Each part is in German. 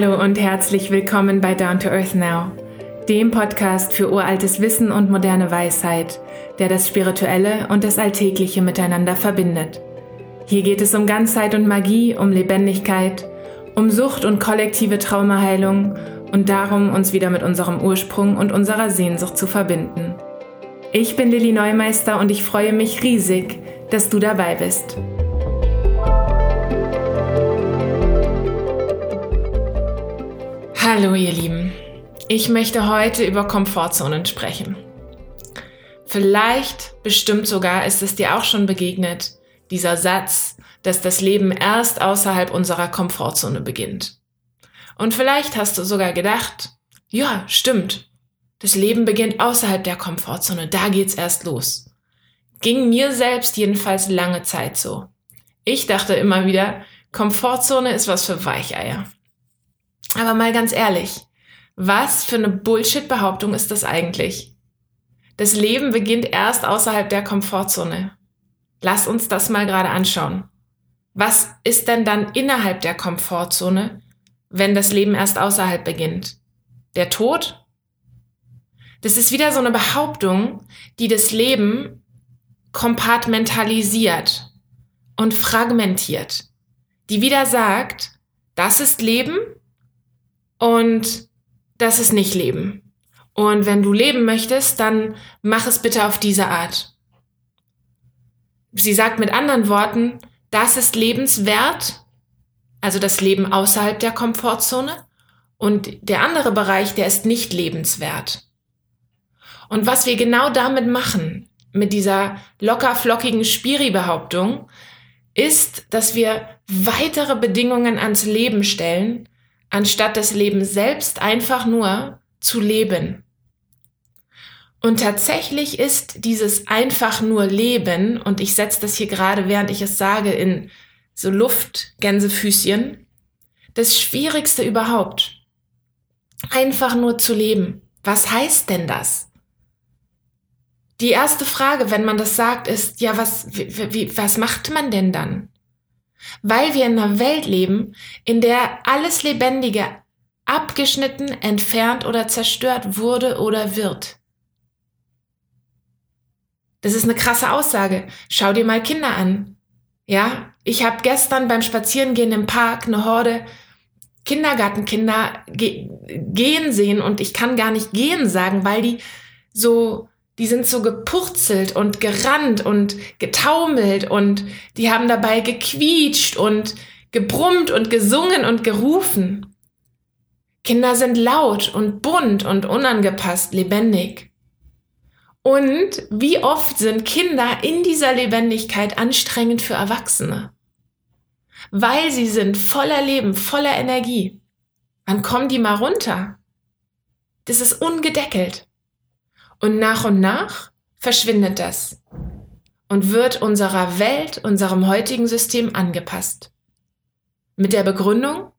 Hallo und herzlich willkommen bei Down to Earth Now, dem Podcast für uraltes Wissen und moderne Weisheit, der das Spirituelle und das Alltägliche miteinander verbindet. Hier geht es um Ganzheit und Magie, um Lebendigkeit, um Sucht und kollektive Traumaheilung und darum, uns wieder mit unserem Ursprung und unserer Sehnsucht zu verbinden. Ich bin Lilly Neumeister und ich freue mich riesig, dass du dabei bist. Hallo ihr Lieben, ich möchte heute über Komfortzonen sprechen. Vielleicht, bestimmt sogar, ist es dir auch schon begegnet, dieser Satz, dass das Leben erst außerhalb unserer Komfortzone beginnt. Und vielleicht hast du sogar gedacht, ja, stimmt, das Leben beginnt außerhalb der Komfortzone, da geht's erst los. Ging mir selbst jedenfalls lange Zeit so. Ich dachte immer wieder, Komfortzone ist was für Weicheier. Aber mal ganz ehrlich, was für eine Bullshit-Behauptung ist das eigentlich? Das Leben beginnt erst außerhalb der Komfortzone. Lass uns das mal gerade anschauen. Was ist denn dann innerhalb der Komfortzone, wenn das Leben erst außerhalb beginnt? Der Tod? Das ist wieder so eine Behauptung, die das Leben kompartmentalisiert und fragmentiert, die wieder sagt, das ist Leben und das ist nicht Leben. Und wenn du leben möchtest, dann mach es bitte auf diese Art. Sie sagt mit anderen Worten, das ist lebenswert, also das Leben außerhalb der Komfortzone. Und der andere Bereich, der ist nicht lebenswert. Und was wir genau damit machen, mit dieser locker flockigen Spiri-Behauptung, ist, dass wir weitere Bedingungen ans Leben stellen, anstatt das Leben selbst einfach nur zu leben. Und tatsächlich ist dieses einfach nur Leben, und ich setze das hier gerade, während ich es sage, in so Luftgänsefüßchen, das Schwierigste überhaupt. Einfach nur zu leben. Was heißt denn das? Die erste Frage, wenn man das sagt, ist, ja, was, wie, was macht man denn dann? Weil wir in einer Welt leben, in der alles Lebendige abgeschnitten, entfernt oder zerstört wurde oder wird. Das ist eine krasse Aussage. Schau dir mal Kinder an. Ja, ich habe gestern beim Spazierengehen im Park eine Horde Kindergartenkinder ge gehen sehen und ich kann gar nicht gehen sagen, weil die so die sind so gepurzelt und gerannt und getaumelt und die haben dabei gequietscht und gebrummt und gesungen und gerufen. Kinder sind laut und bunt und unangepasst, lebendig. Und wie oft sind Kinder in dieser Lebendigkeit anstrengend für Erwachsene? Weil sie sind voller Leben, voller Energie. Wann kommen die mal runter? Das ist ungedeckelt. Und nach und nach verschwindet das und wird unserer Welt, unserem heutigen System angepasst. Mit der Begründung,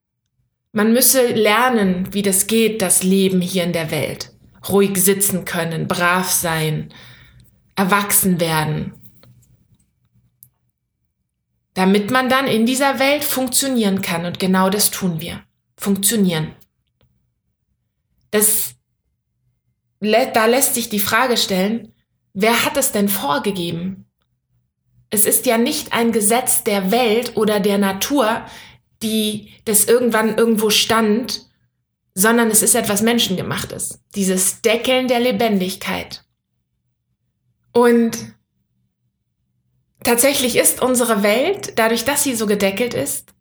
man müsse lernen, wie das geht, das Leben hier in der Welt. Ruhig sitzen können, brav sein, erwachsen werden. Damit man dann in dieser Welt funktionieren kann. Und genau das tun wir. Funktionieren. Das da lässt sich die Frage stellen, wer hat es denn vorgegeben? Es ist ja nicht ein Gesetz der Welt oder der Natur, die das irgendwann irgendwo stand, sondern es ist etwas Menschengemachtes. Dieses Deckeln der Lebendigkeit. Und tatsächlich ist unsere Welt, dadurch, dass sie so gedeckelt ist,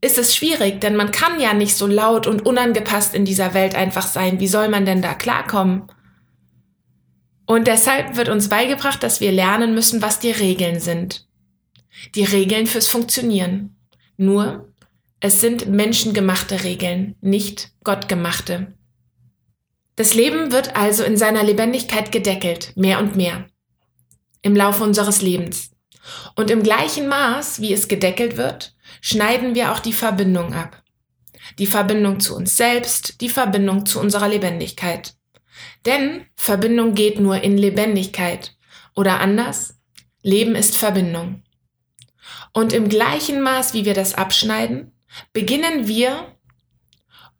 ist es schwierig, denn man kann ja nicht so laut und unangepasst in dieser Welt einfach sein. Wie soll man denn da klarkommen? Und deshalb wird uns beigebracht, dass wir lernen müssen, was die Regeln sind. Die Regeln fürs Funktionieren. Nur, es sind menschengemachte Regeln, nicht gottgemachte. Das Leben wird also in seiner Lebendigkeit gedeckelt, mehr und mehr. Im Laufe unseres Lebens. Und im gleichen Maß, wie es gedeckelt wird, schneiden wir auch die Verbindung ab. Die Verbindung zu uns selbst, die Verbindung zu unserer Lebendigkeit. Denn Verbindung geht nur in Lebendigkeit. Oder anders, Leben ist Verbindung. Und im gleichen Maß, wie wir das abschneiden, beginnen wir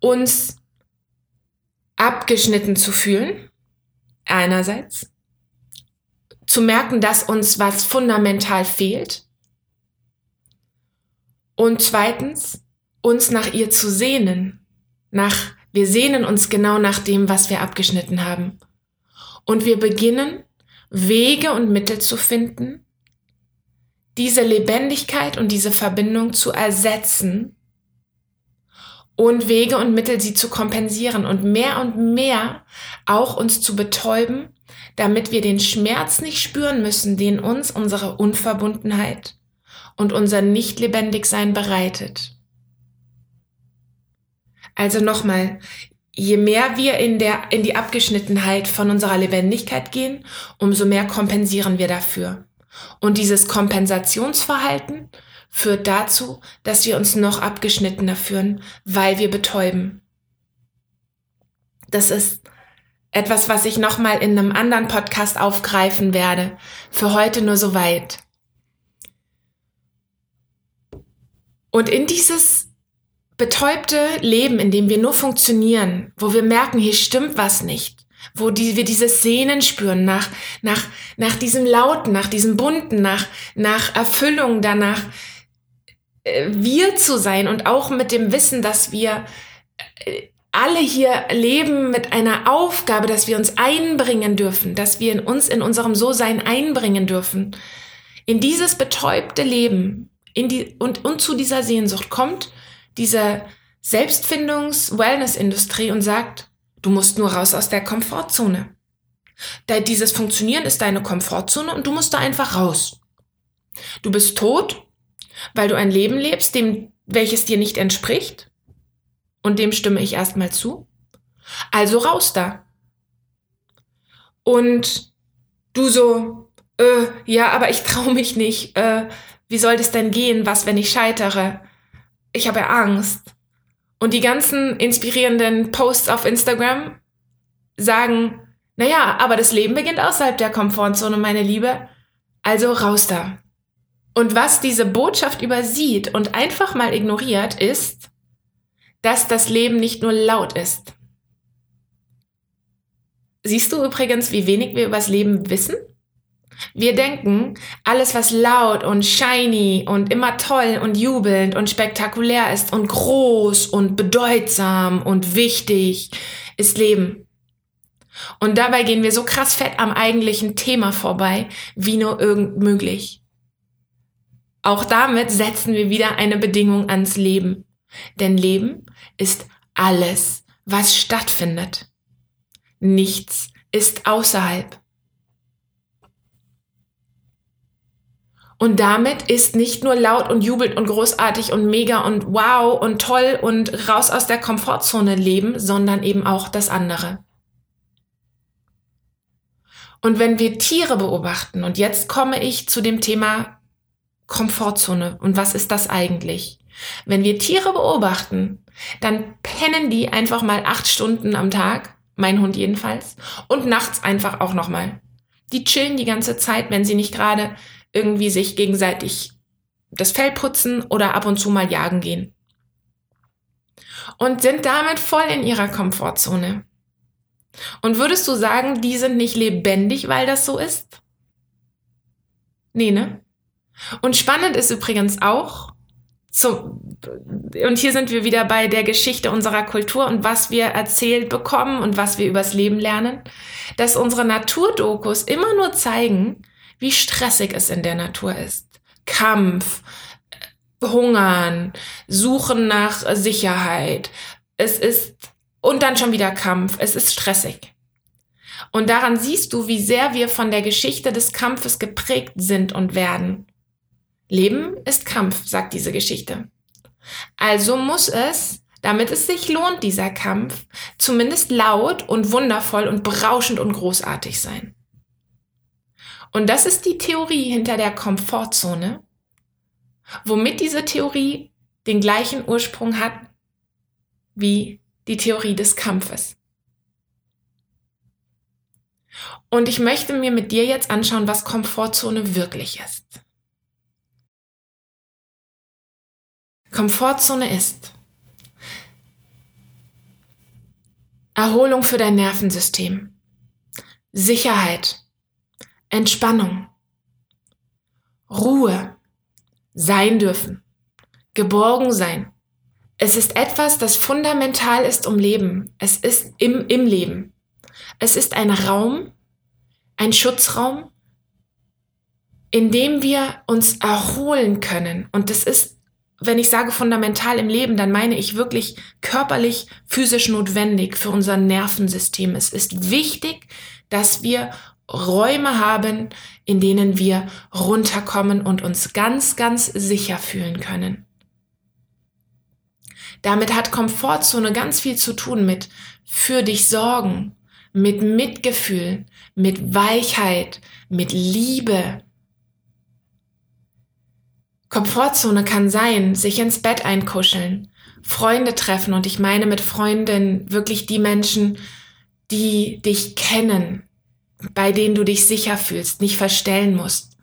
uns abgeschnitten zu fühlen, einerseits, zu merken, dass uns was fundamental fehlt und zweitens, uns nach ihr zu sehnen, nach, wir sehnen uns genau nach dem, was wir abgeschnitten haben. Und wir beginnen, Wege und Mittel zu finden, diese Lebendigkeit und diese Verbindung zu ersetzen und Wege und Mittel, sie zu kompensieren und mehr und mehr auch uns zu betäuben, damit wir den Schmerz nicht spüren müssen, den uns unsere Unverbundenheit und unser Nicht-Lebendigsein bereitet. Also nochmal, je mehr wir in, der, in die Abgeschnittenheit von unserer Lebendigkeit gehen, umso mehr kompensieren wir dafür. Und dieses Kompensationsverhalten führt dazu, dass wir uns noch abgeschnittener führen, weil wir betäuben. Das ist etwas, was ich nochmal in einem anderen Podcast aufgreifen werde. Für heute nur so weit. Und in dieses betäubte Leben, in dem wir nur funktionieren, wo wir merken, hier stimmt was nicht, wo die, wir dieses Sehnen spüren nach, nach, nach diesem Lauten, nach diesem Bunten, nach, nach Erfüllung, danach äh, wir zu sein und auch mit dem Wissen, dass wir äh, alle hier leben mit einer Aufgabe, dass wir uns einbringen dürfen, dass wir in uns in unserem So-Sein einbringen dürfen. In dieses betäubte Leben in die, und, und zu dieser Sehnsucht kommt diese Selbstfindungs-Wellness-Industrie und sagt, du musst nur raus aus der Komfortzone. Dieses Funktionieren ist deine Komfortzone und du musst da einfach raus. Du bist tot, weil du ein Leben lebst, dem, welches dir nicht entspricht und dem stimme ich erstmal zu. Also raus da. Und du so, äh, ja, aber ich traue mich nicht. Äh, wie soll das denn gehen? Was, wenn ich scheitere? Ich habe Angst. Und die ganzen inspirierenden Posts auf Instagram sagen, naja, aber das Leben beginnt außerhalb der Komfortzone, meine Liebe. Also raus da. Und was diese Botschaft übersieht und einfach mal ignoriert, ist, dass das Leben nicht nur laut ist. Siehst du übrigens, wie wenig wir übers Leben wissen? Wir denken, alles, was laut und shiny und immer toll und jubelnd und spektakulär ist und groß und bedeutsam und wichtig, ist Leben. Und dabei gehen wir so krass fett am eigentlichen Thema vorbei, wie nur irgend möglich. Auch damit setzen wir wieder eine Bedingung ans Leben. Denn Leben ist alles, was stattfindet. Nichts ist außerhalb. Und damit ist nicht nur laut und jubelnd und großartig und mega und wow und toll und raus aus der Komfortzone leben, sondern eben auch das andere. Und wenn wir Tiere beobachten, und jetzt komme ich zu dem Thema Komfortzone und was ist das eigentlich? Wenn wir Tiere beobachten, dann pennen die einfach mal acht Stunden am Tag, mein Hund jedenfalls, und nachts einfach auch nochmal. Die chillen die ganze Zeit, wenn sie nicht gerade irgendwie sich gegenseitig das Fell putzen oder ab und zu mal jagen gehen. Und sind damit voll in ihrer Komfortzone. Und würdest du sagen, die sind nicht lebendig, weil das so ist? Nee, ne? Und spannend ist übrigens auch, so, und hier sind wir wieder bei der Geschichte unserer Kultur und was wir erzählt bekommen und was wir übers Leben lernen, dass unsere Naturdokus immer nur zeigen, wie stressig es in der Natur ist. Kampf, Hungern, Suchen nach Sicherheit. Es ist, und dann schon wieder Kampf. Es ist stressig. Und daran siehst du, wie sehr wir von der Geschichte des Kampfes geprägt sind und werden. Leben ist Kampf, sagt diese Geschichte. Also muss es, damit es sich lohnt, dieser Kampf, zumindest laut und wundervoll und berauschend und großartig sein. Und das ist die Theorie hinter der Komfortzone, womit diese Theorie den gleichen Ursprung hat wie die Theorie des Kampfes. Und ich möchte mir mit dir jetzt anschauen, was Komfortzone wirklich ist. Komfortzone ist, Erholung für dein Nervensystem, Sicherheit, Entspannung, Ruhe, sein dürfen, geborgen sein. Es ist etwas, das fundamental ist um Leben. Es ist im, im Leben. Es ist ein Raum, ein Schutzraum, in dem wir uns erholen können. Und das ist, wenn ich sage fundamental im Leben, dann meine ich wirklich körperlich, physisch notwendig für unser Nervensystem. Es ist wichtig, dass wir Räume haben, in denen wir runterkommen und uns ganz, ganz sicher fühlen können. Damit hat Komfortzone ganz viel zu tun mit für dich sorgen, mit Mitgefühl, mit Weichheit, mit Liebe. Komfortzone kann sein, sich ins Bett einkuscheln, Freunde treffen und ich meine mit Freunden wirklich die Menschen, die dich kennen, bei denen du dich sicher fühlst, nicht verstellen musst.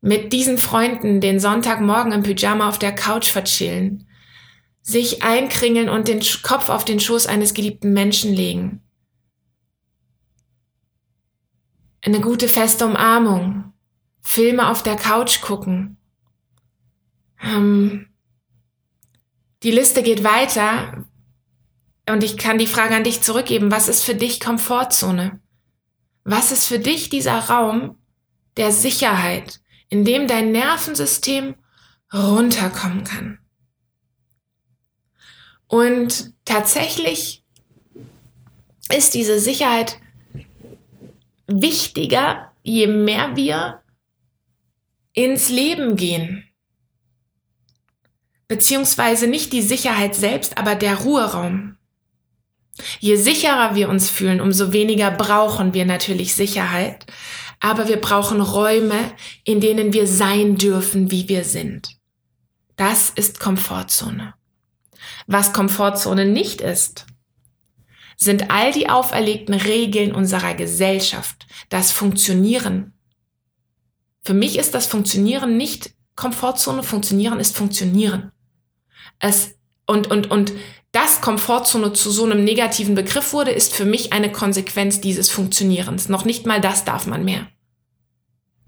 Mit diesen Freunden den Sonntagmorgen im Pyjama auf der Couch verchillen, sich einkringeln und den Kopf auf den Schoß eines geliebten Menschen legen. Eine gute feste Umarmung, Filme auf der Couch gucken. Ähm, die Liste geht weiter und ich kann die Frage an dich zurückgeben, was ist für dich Komfortzone? Was ist für dich dieser Raum der Sicherheit, in dem dein Nervensystem runterkommen kann? Und tatsächlich ist diese Sicherheit wichtiger, je mehr wir ins Leben gehen. Beziehungsweise nicht die Sicherheit selbst, aber der Ruheraum. Je sicherer wir uns fühlen, umso weniger brauchen wir natürlich Sicherheit, aber wir brauchen Räume, in denen wir sein dürfen, wie wir sind. Das ist Komfortzone. Was Komfortzone nicht ist, sind all die auferlegten Regeln unserer Gesellschaft, das Funktionieren. Für mich ist das Funktionieren nicht Komfortzone, Funktionieren ist Funktionieren. Es, und, und, und dass Komfortzone zu so einem negativen Begriff wurde, ist für mich eine Konsequenz dieses Funktionierens. Noch nicht mal das darf man mehr.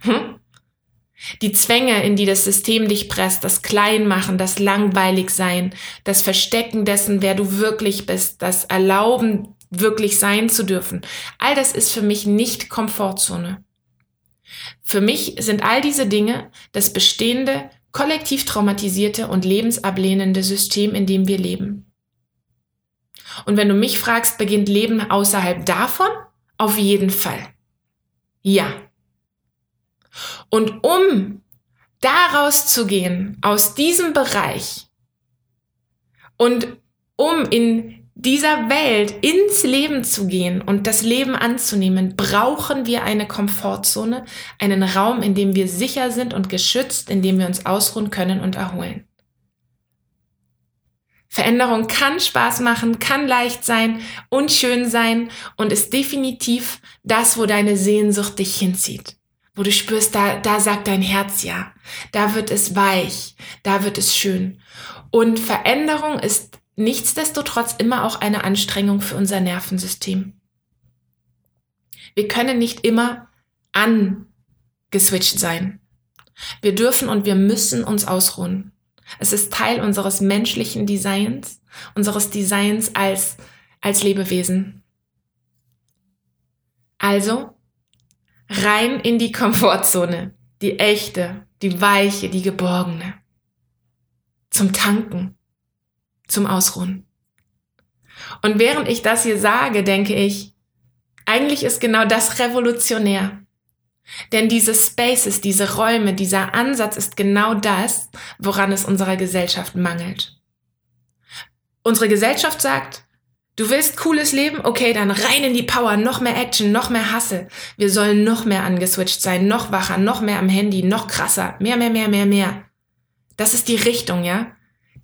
Hm? Die Zwänge, in die das System dich presst, das Kleinmachen, das Langweiligsein, das Verstecken dessen, wer du wirklich bist, das Erlauben, wirklich sein zu dürfen, all das ist für mich nicht Komfortzone. Für mich sind all diese Dinge das bestehende, kollektiv traumatisierte und lebensablehnende System, in dem wir leben. Und wenn du mich fragst, beginnt Leben außerhalb davon? Auf jeden Fall. Ja. Und um daraus zu gehen, aus diesem Bereich und um in dieser Welt ins Leben zu gehen und das Leben anzunehmen, brauchen wir eine Komfortzone, einen Raum, in dem wir sicher sind und geschützt, in dem wir uns ausruhen können und erholen. Veränderung kann Spaß machen, kann leicht sein und schön sein und ist definitiv das, wo deine Sehnsucht dich hinzieht. Wo du spürst, da, da sagt dein Herz ja. Da wird es weich, da wird es schön. Und Veränderung ist nichtsdestotrotz immer auch eine Anstrengung für unser Nervensystem. Wir können nicht immer angeswitcht sein. Wir dürfen und wir müssen uns ausruhen. Es ist Teil unseres menschlichen Designs, unseres Designs als, als Lebewesen. Also rein in die Komfortzone, die echte, die weiche, die geborgene. Zum Tanken, zum Ausruhen. Und während ich das hier sage, denke ich, eigentlich ist genau das revolutionär. Denn diese Spaces, diese Räume, dieser Ansatz ist genau das, woran es unserer Gesellschaft mangelt. Unsere Gesellschaft sagt, du willst cooles Leben? Okay, dann rein in die Power, noch mehr Action, noch mehr Hassel. Wir sollen noch mehr angeswitcht sein, noch wacher, noch mehr am Handy, noch krasser, mehr, mehr, mehr, mehr, mehr. Das ist die Richtung, ja,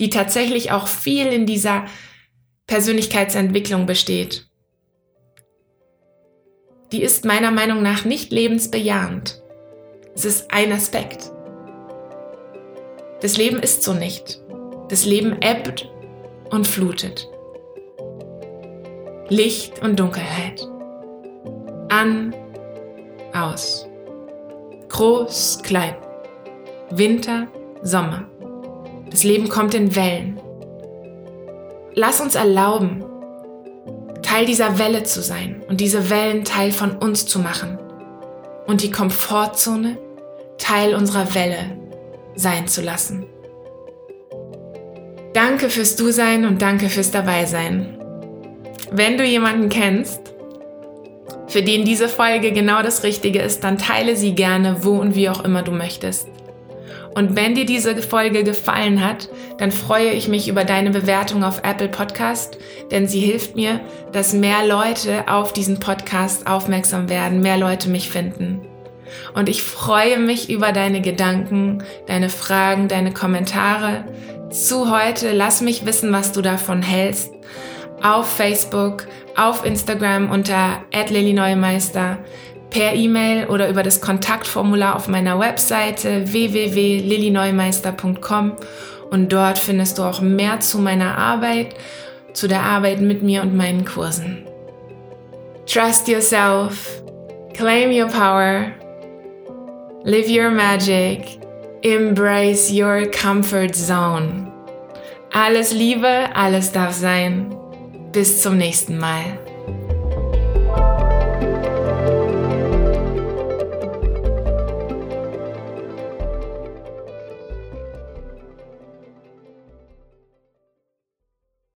die tatsächlich auch viel in dieser Persönlichkeitsentwicklung besteht die ist meiner Meinung nach nicht lebensbejahend. Es ist ein Aspekt. Das Leben ist so nicht. Das Leben ebbt und flutet. Licht und Dunkelheit. An, aus. Groß, klein. Winter, Sommer. Das Leben kommt in Wellen. Lass uns erlauben, Teil dieser Welle zu sein und diese Wellen Teil von uns zu machen und die Komfortzone Teil unserer Welle sein zu lassen. Danke fürs Du-Sein und danke fürs Dabeisein. Wenn du jemanden kennst, für den diese Folge genau das Richtige ist, dann teile sie gerne, wo und wie auch immer du möchtest. Und wenn dir diese Folge gefallen hat, dann freue ich mich über deine Bewertung auf Apple Podcast, denn sie hilft mir, dass mehr Leute auf diesen Podcast aufmerksam werden, mehr Leute mich finden. Und ich freue mich über deine Gedanken, deine Fragen, deine Kommentare zu heute. Lass mich wissen, was du davon hältst. Auf Facebook, auf Instagram unter @lillyneumeister, per E-Mail oder über das Kontaktformular auf meiner Webseite www.lillyneumeister.com und dort findest du auch mehr zu meiner Arbeit, zu der Arbeit mit mir und meinen Kursen. Trust yourself, claim your power Live your magic. Embrace your comfort zone. Alles Liebe, alles darf sein. Bis zum nächsten Mal.